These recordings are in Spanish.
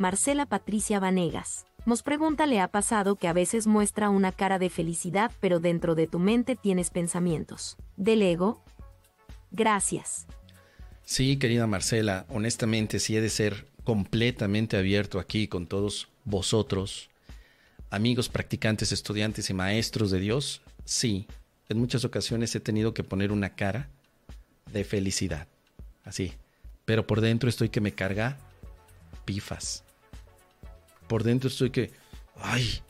Marcela Patricia Vanegas. Nos pregunta, ¿le ha pasado que a veces muestra una cara de felicidad pero dentro de tu mente tienes pensamientos? ¿Del ego? Gracias. Sí, querida Marcela, honestamente sí he de ser completamente abierto aquí con todos vosotros, amigos practicantes, estudiantes y maestros de Dios. Sí, en muchas ocasiones he tenido que poner una cara de felicidad, así, pero por dentro estoy que me carga pifas. Por dentro estoy que, ay,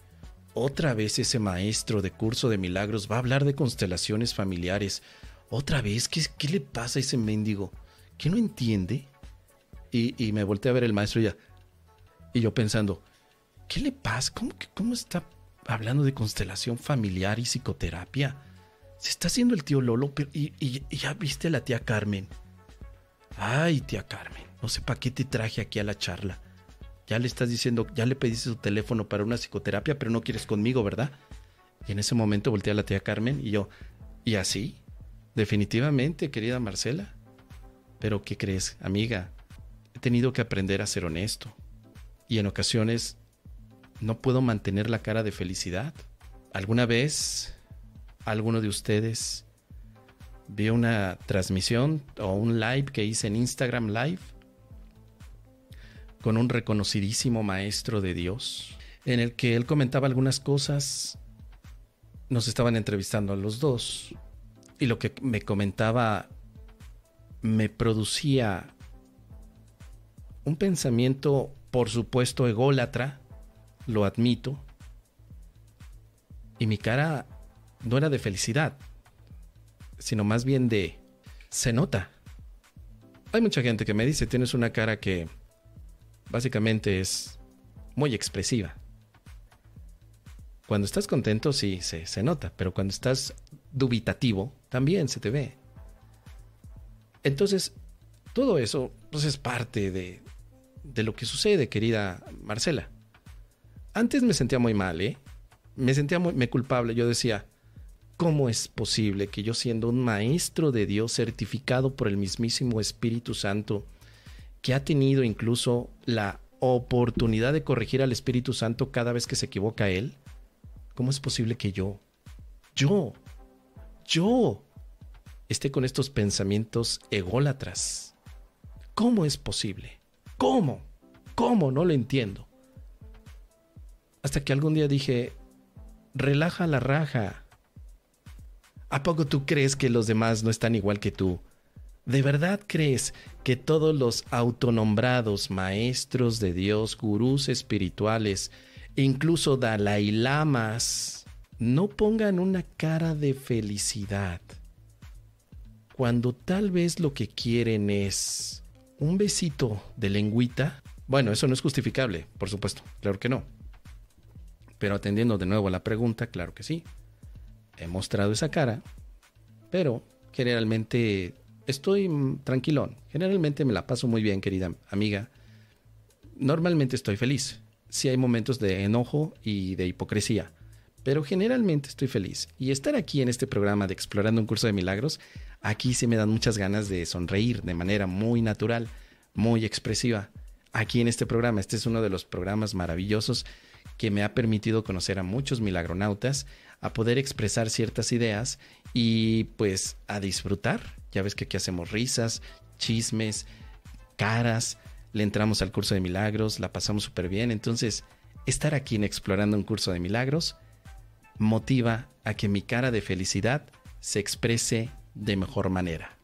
otra vez ese maestro de curso de milagros va a hablar de constelaciones familiares. Otra vez, ¿qué, qué le pasa a ese mendigo? ¿Qué no entiende? Y, me volteé a ver el maestro y ya. Y yo pensando, ¿qué le pasa? ¿Cómo, cómo está hablando de constelación familiar y psicoterapia? Se está haciendo el tío Lolo, y, y, ya viste a la tía Carmen. Ay, tía Carmen, no sé para qué te traje aquí a la charla. Ya le estás diciendo, ya le pediste su teléfono para una psicoterapia, pero no quieres conmigo, ¿verdad? Y en ese momento volteé a la tía Carmen y yo, ¿y así? Definitivamente, querida Marcela. Pero ¿qué crees, amiga? He tenido que aprender a ser honesto. Y en ocasiones no puedo mantener la cara de felicidad. ¿Alguna vez alguno de ustedes vio una transmisión o un live que hice en Instagram Live con un reconocidísimo maestro de Dios, en el que él comentaba algunas cosas, nos estaban entrevistando a los dos, y lo que me comentaba me producía un pensamiento, por supuesto, ególatra, lo admito, y mi cara no era de felicidad, sino más bien de... se nota. Hay mucha gente que me dice, tienes una cara que básicamente es muy expresiva. Cuando estás contento sí se, se nota, pero cuando estás dubitativo también se te ve. Entonces, todo eso pues, es parte de, de lo que sucede, querida Marcela. Antes me sentía muy mal, ¿eh? Me sentía muy me culpable. Yo decía, ¿Cómo es posible que yo siendo un maestro de Dios certificado por el mismísimo Espíritu Santo, que ha tenido incluso la oportunidad de corregir al Espíritu Santo cada vez que se equivoca él, ¿cómo es posible que yo, yo, yo, esté con estos pensamientos ególatras? ¿Cómo es posible? ¿Cómo? ¿Cómo? No lo entiendo. Hasta que algún día dije, relaja la raja ¿A poco tú crees que los demás no están igual que tú? ¿De verdad crees que todos los autonombrados maestros de Dios, gurús espirituales, incluso Dalai Lamas, no pongan una cara de felicidad? Cuando tal vez lo que quieren es un besito de lengüita. Bueno, eso no es justificable, por supuesto, claro que no. Pero atendiendo de nuevo a la pregunta, claro que sí he mostrado esa cara, pero generalmente estoy tranquilón. Generalmente me la paso muy bien, querida amiga. Normalmente estoy feliz. Sí hay momentos de enojo y de hipocresía, pero generalmente estoy feliz. Y estar aquí en este programa de Explorando un curso de milagros, aquí sí me dan muchas ganas de sonreír de manera muy natural, muy expresiva. Aquí en este programa, este es uno de los programas maravillosos que me ha permitido conocer a muchos milagronautas, a poder expresar ciertas ideas y pues a disfrutar. Ya ves que aquí hacemos risas, chismes, caras, le entramos al curso de milagros, la pasamos súper bien. Entonces, estar aquí en Explorando un curso de milagros motiva a que mi cara de felicidad se exprese de mejor manera.